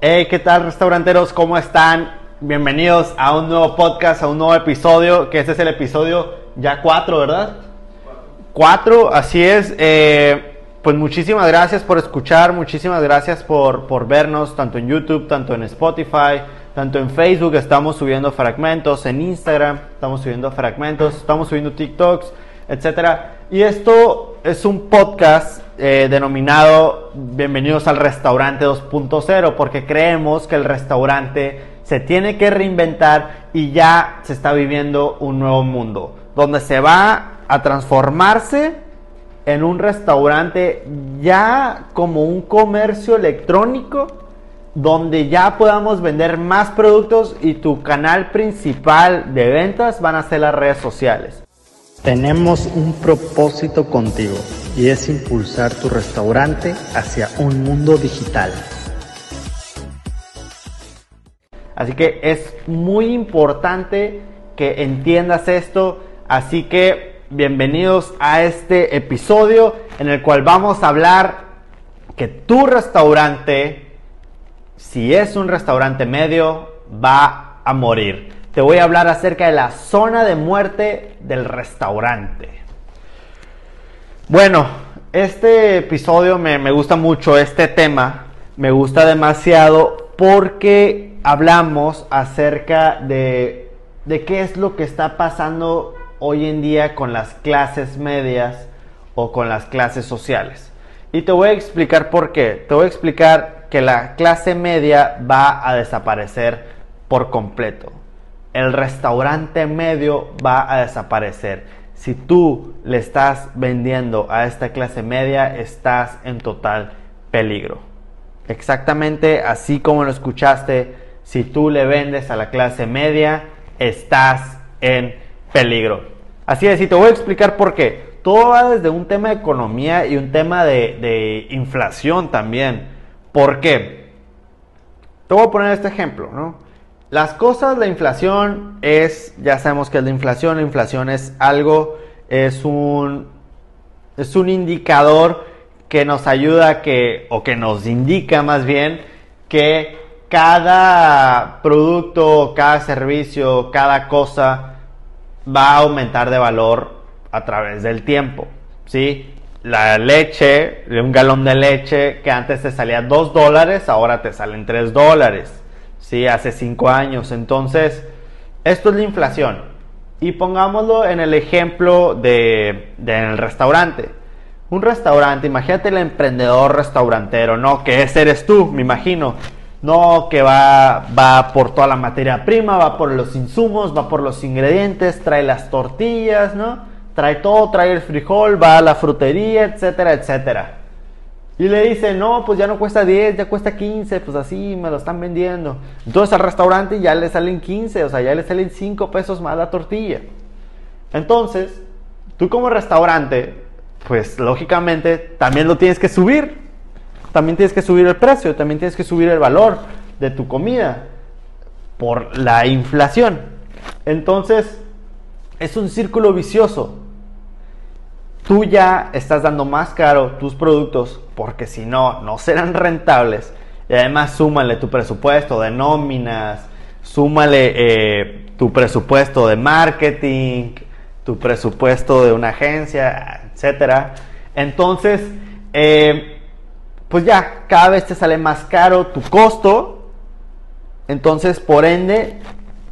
Hey, ¿qué tal restauranteros? ¿Cómo están? Bienvenidos a un nuevo podcast, a un nuevo episodio, que este es el episodio ya 4, ¿verdad? 4, así es. Eh, pues muchísimas gracias por escuchar, muchísimas gracias por, por vernos, tanto en YouTube, tanto en Spotify, tanto en Facebook, estamos subiendo fragmentos, en Instagram, estamos subiendo fragmentos, estamos subiendo TikToks, etcétera. Y esto es un podcast eh, denominado Bienvenidos al Restaurante 2.0, porque creemos que el restaurante se tiene que reinventar y ya se está viviendo un nuevo mundo, donde se va a transformarse en un restaurante ya como un comercio electrónico, donde ya podamos vender más productos y tu canal principal de ventas van a ser las redes sociales. Tenemos un propósito contigo y es impulsar tu restaurante hacia un mundo digital. Así que es muy importante que entiendas esto. Así que bienvenidos a este episodio en el cual vamos a hablar que tu restaurante, si es un restaurante medio, va a morir. Te voy a hablar acerca de la zona de muerte del restaurante. Bueno, este episodio me, me, gusta mucho, este tema me gusta demasiado porque hablamos acerca de, de qué es lo que está pasando hoy en día con las clases medias o con las clases sociales. Y te voy a explicar por qué. Te voy a explicar que la clase media va a desaparecer por completo. El restaurante medio va a desaparecer si tú le estás vendiendo a esta clase media, estás en total peligro. Exactamente así como lo escuchaste, si tú le vendes a la clase media, estás en peligro. Así es, y te voy a explicar por qué. Todo va desde un tema de economía y un tema de, de inflación también. ¿Por qué? Te voy a poner este ejemplo, ¿no? Las cosas, la inflación es, ya sabemos que es la inflación, la inflación es algo, es un, es un indicador que nos ayuda que, o que nos indica más bien, que cada producto, cada servicio, cada cosa va a aumentar de valor a través del tiempo, ¿sí? La leche, un galón de leche que antes te salía 2 dólares, ahora te salen 3 dólares. ¿Sí? Hace cinco años. Entonces, esto es la inflación. Y pongámoslo en el ejemplo de, el restaurante. Un restaurante, imagínate el emprendedor restaurantero, ¿no? Que ese eres tú, me imagino. No, que va, va por toda la materia prima, va por los insumos, va por los ingredientes, trae las tortillas, ¿no? Trae todo, trae el frijol, va a la frutería, etcétera, etcétera. Y le dice, no, pues ya no cuesta 10, ya cuesta 15, pues así me lo están vendiendo. Entonces al restaurante ya le salen 15, o sea, ya le salen 5 pesos más la tortilla. Entonces, tú como restaurante, pues lógicamente también lo tienes que subir. También tienes que subir el precio, también tienes que subir el valor de tu comida por la inflación. Entonces, es un círculo vicioso tú ya estás dando más caro tus productos porque si no, no serán rentables. Y además súmale tu presupuesto de nóminas, súmale eh, tu presupuesto de marketing, tu presupuesto de una agencia, etc. Entonces, eh, pues ya, cada vez te sale más caro tu costo. Entonces, por ende,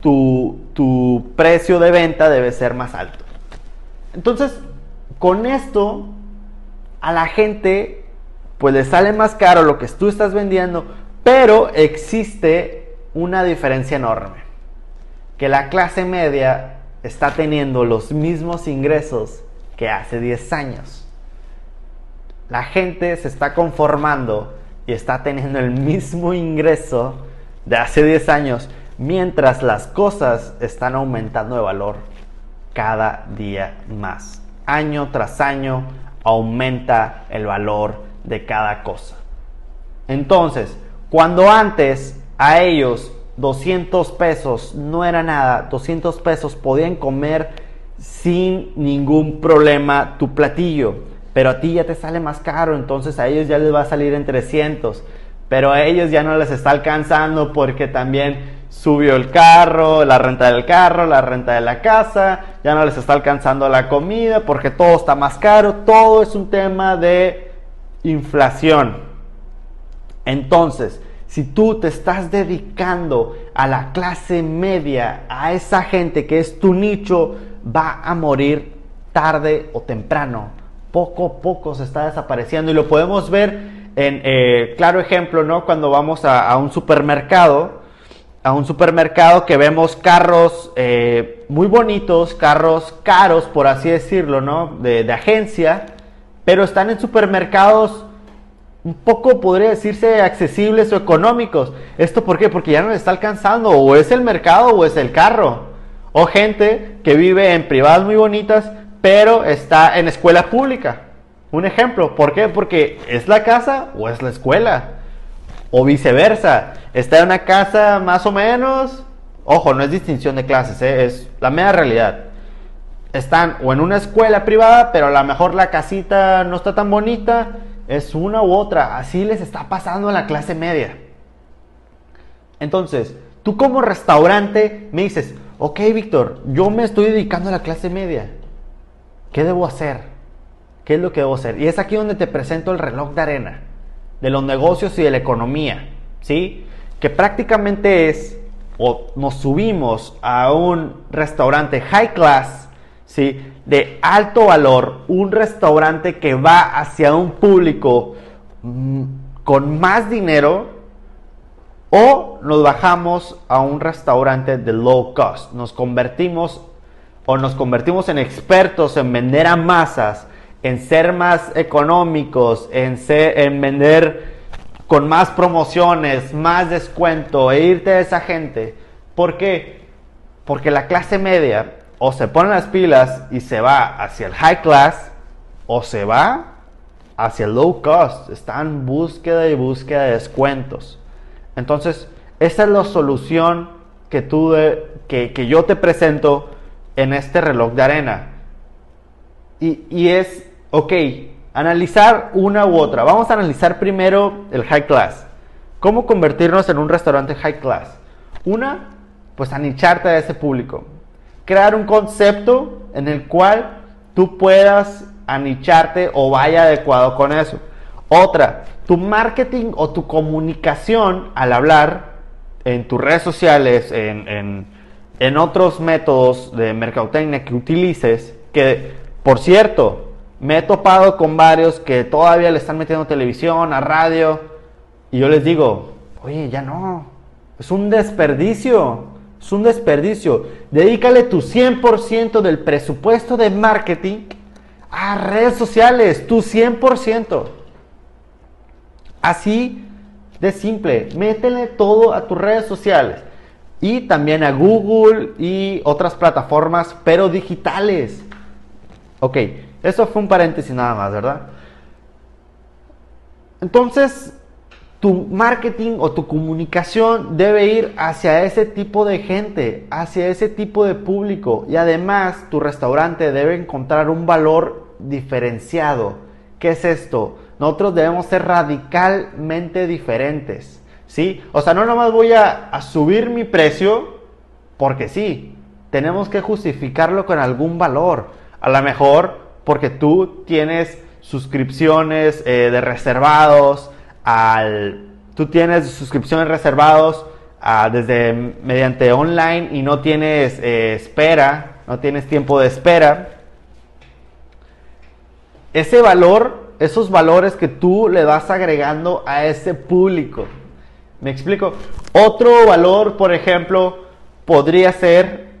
tu, tu precio de venta debe ser más alto. Entonces, con esto, a la gente, pues le sale más caro lo que tú estás vendiendo, pero existe una diferencia enorme. Que la clase media está teniendo los mismos ingresos que hace 10 años. La gente se está conformando y está teniendo el mismo ingreso de hace 10 años, mientras las cosas están aumentando de valor cada día más año tras año aumenta el valor de cada cosa. Entonces, cuando antes a ellos 200 pesos no era nada, 200 pesos podían comer sin ningún problema tu platillo, pero a ti ya te sale más caro, entonces a ellos ya les va a salir en 300. pero a ellos ya no les está alcanzando porque también subió el carro, la renta del carro, la renta de la casa, ya no les está alcanzando la comida porque todo está más caro, todo es un tema de inflación. Entonces, si tú te estás dedicando a la clase media, a esa gente que es tu nicho, va a morir tarde o temprano. Poco a poco se está desapareciendo y lo podemos ver en eh, claro ejemplo, ¿no? Cuando vamos a, un supermercado, a un supermercado que vemos carros eh, muy bonitos, carros caros, por así decirlo, ¿no? De, de agencia, pero están en supermercados un poco, podría decirse, accesibles o económicos. ¿Esto por qué? Porque ya no le está alcanzando, o es el mercado o es el carro. O gente que vive en privadas muy bonitas, pero está en escuela pública. Un ejemplo, ¿por qué? Porque es la casa o es la escuela. O viceversa, está en una casa más o menos, ojo, no es distinción de clases, ¿eh? es la media realidad. Están o en una escuela privada, pero a lo mejor la casita no está tan bonita, es una u otra. Así les está pasando a la clase media. Entonces, tú como restaurante me dices, ok Víctor, yo me estoy dedicando a la clase media. ¿Qué debo hacer? ¿Qué es lo que debo hacer? Y es aquí donde te presento el reloj de arena de los negocios y de la economía, ¿sí? Que prácticamente es, o nos subimos a un restaurante high class, ¿sí? De alto valor, un restaurante que va hacia un público mm, con más dinero, o nos bajamos a un restaurante de low cost, nos convertimos o nos convertimos en expertos en vender a masas, en ser más económicos, en, ser, en vender con más promociones, más descuento e irte a esa gente. ¿Por qué? Porque la clase media o se pone las pilas y se va hacia el high class o se va hacia el low cost. Está en búsqueda y búsqueda de descuentos. Entonces, esa es la solución que, tú que, que yo te presento en este reloj de arena. Y, y es Ok, analizar una u otra. Vamos a analizar primero el high class. ¿Cómo convertirnos en un restaurante high class? Una, pues anicharte a ese público. Crear un concepto en el cual tú puedas anicharte o vaya adecuado con eso. Otra, tu marketing o tu comunicación al hablar en tus redes sociales, en, en, en otros métodos de mercadotecnia que utilices, que por cierto, me he topado con varios que todavía le están metiendo televisión, a radio, y yo les digo, oye, ya no, es un desperdicio, es un desperdicio. Dedícale tu 100% del presupuesto de marketing a redes sociales, tu 100%. Así de simple, métele todo a tus redes sociales y también a Google y otras plataformas, pero digitales. Ok, eso fue un paréntesis nada más, ¿verdad? Entonces, tu marketing o tu comunicación debe ir hacia ese tipo de gente, hacia ese tipo de público. Y además, tu restaurante debe encontrar un valor diferenciado. ¿Qué es esto? Nosotros debemos ser radicalmente diferentes. ¿Sí? O sea, no nomás voy a, a subir mi precio porque sí. Tenemos que justificarlo con algún valor. A lo mejor porque tú tienes suscripciones eh, de reservados al tú tienes suscripciones reservados ah, desde mediante online y no tienes eh, espera no tienes tiempo de espera. Ese valor esos valores que tú le vas agregando a ese público. Me explico otro valor por ejemplo podría ser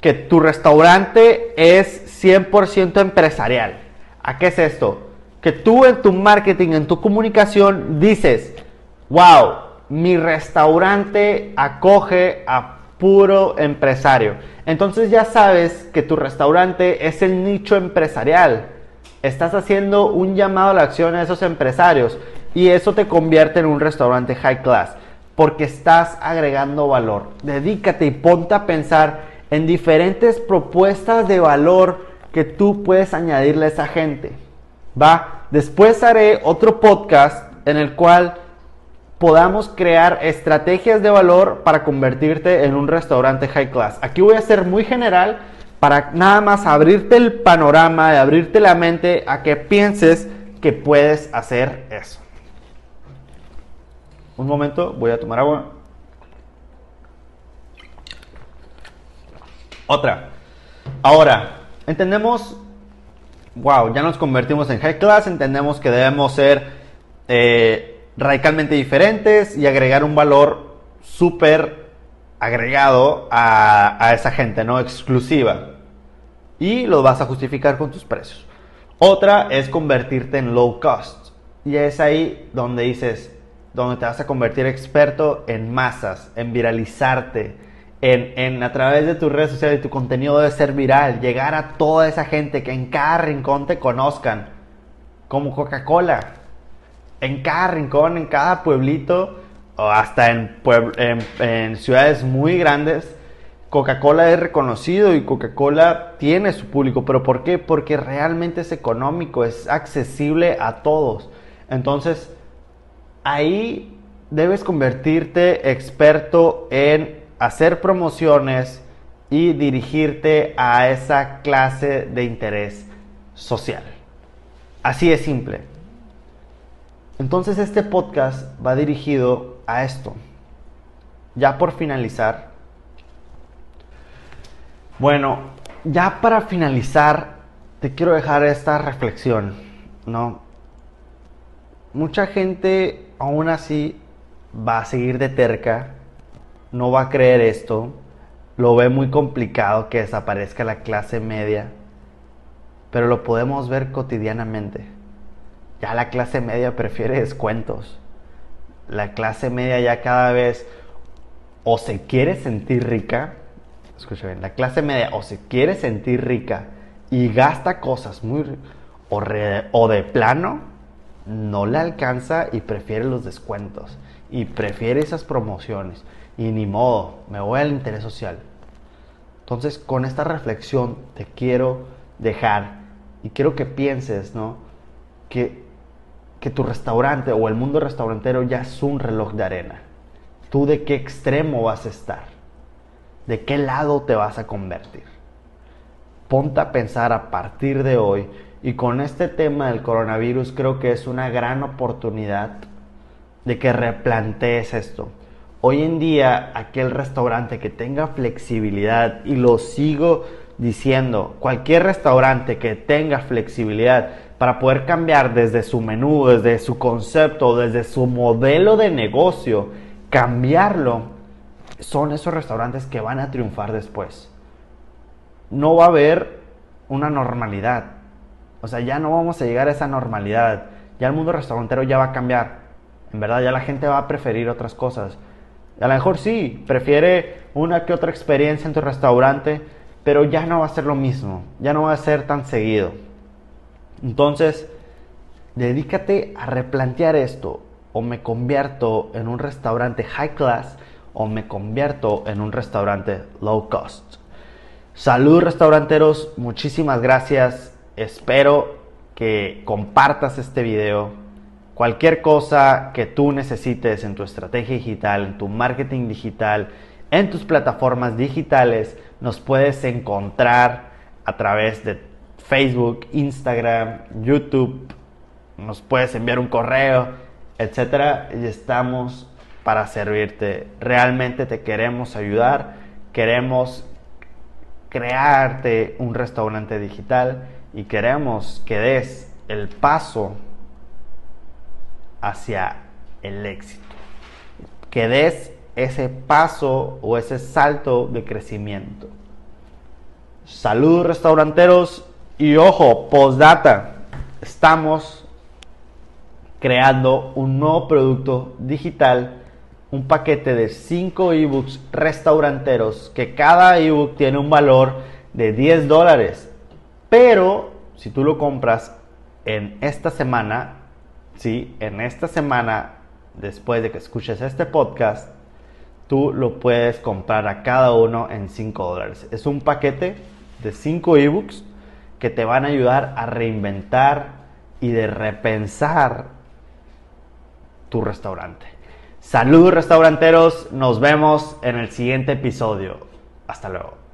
que tu restaurante es 100% empresarial. ¿A qué es esto? Que tú en tu marketing, en tu comunicación dices, wow, mi restaurante acoge a puro empresario. Entonces ya sabes que tu restaurante es el nicho empresarial. Estás haciendo un llamado a la acción a esos empresarios y eso te convierte en un restaurante high class porque estás agregando valor. Dedícate y ponte a pensar en diferentes propuestas de valor que tú puedes añadirle a esa gente. Va, después haré otro podcast en el cual podamos crear estrategias de valor para convertirte en un restaurante high class. Aquí voy a ser muy general para nada más abrirte el panorama, y abrirte la mente a que pienses que puedes hacer eso. Un momento, voy a tomar agua. Otra. Ahora, entendemos, wow, ya nos convertimos en high class, entendemos que debemos ser eh, radicalmente diferentes y agregar un valor súper agregado a, a esa gente, ¿no? Exclusiva. Y lo vas a justificar con tus precios. Otra es convertirte en low cost. Y es ahí donde dices, donde te vas a convertir experto en masas, en viralizarte, en, en, a través de tus redes sociales y tu contenido debe ser viral, llegar a toda esa gente que en cada rincón te conozcan, como Coca-Cola, en cada rincón, en cada pueblito, o hasta en, en, en ciudades muy grandes, Coca-Cola es reconocido y Coca-Cola tiene su público, pero ¿por qué? Porque realmente es económico, es accesible a todos. Entonces, ahí debes convertirte experto en hacer promociones y dirigirte a esa clase de interés social. Así es simple. Entonces este podcast va dirigido a esto. Ya por finalizar. Bueno, ya para finalizar, te quiero dejar esta reflexión, ¿no? Mucha gente aún así va a seguir de terca, no va a creer esto, lo ve muy complicado que desaparezca la clase media, pero lo podemos ver cotidianamente. Ya la clase media prefiere descuentos. La clase media ya cada vez o se quiere sentir rica, escucha bien, la clase media o se quiere sentir rica y gasta cosas muy o, o de plano no le alcanza y prefiere los descuentos y prefiere esas promociones y ni modo, me voy al interés social. Entonces, con esta reflexión te quiero dejar y quiero que pienses, ¿no? Que, que tu restaurante o el mundo restaurantero ya es un reloj de arena. ¿Tú de qué extremo vas a estar? ¿De qué lado te vas a convertir? Ponte a pensar a partir de hoy y con este tema del coronavirus creo que es una gran oportunidad de que replantees esto. Hoy en día aquel restaurante que tenga flexibilidad, y lo sigo diciendo, cualquier restaurante que tenga flexibilidad para poder cambiar desde su menú, desde su concepto, desde su modelo de negocio, cambiarlo, son esos restaurantes que van a triunfar después. No va a haber una normalidad, o sea, ya no vamos a llegar a esa normalidad. Ya el mundo restaurantero ya va a cambiar. En verdad, ya la gente va a preferir otras cosas. A lo mejor sí, prefiere una que otra experiencia en tu restaurante, pero ya no va a ser lo mismo. Ya no va a ser tan seguido. Entonces, dedícate a replantear esto. O me convierto en un restaurante high class o me convierto en un restaurante low cost. Salud restauranteros, muchísimas gracias Espero que compartas este video. Cualquier cosa que tú necesites en tu estrategia digital, en tu marketing digital, en tus plataformas digitales, nos puedes encontrar a través de Facebook, Instagram, YouTube. Nos puedes enviar un correo, etcétera, y estamos para servirte. Realmente te queremos ayudar. Queremos crearte un restaurante digital y queremos que des el paso hacia el éxito. Que des ese paso o ese salto de crecimiento. Saludos restauranteros y ojo, postdata. Estamos creando un nuevo producto digital, un paquete de 5 ebooks restauranteros que cada ebook tiene un valor de 10 dólares pero si tú lo compras en esta semana, ¿sí? En esta semana, después de que escuches este podcast, tú lo puedes comprar a cada uno en 5 dólares. Es un paquete de 5 ebooks que te van a ayudar a reinventar y de repensar tu restaurante. Saludos restauranteros, nos vemos en el siguiente episodio. Hasta luego.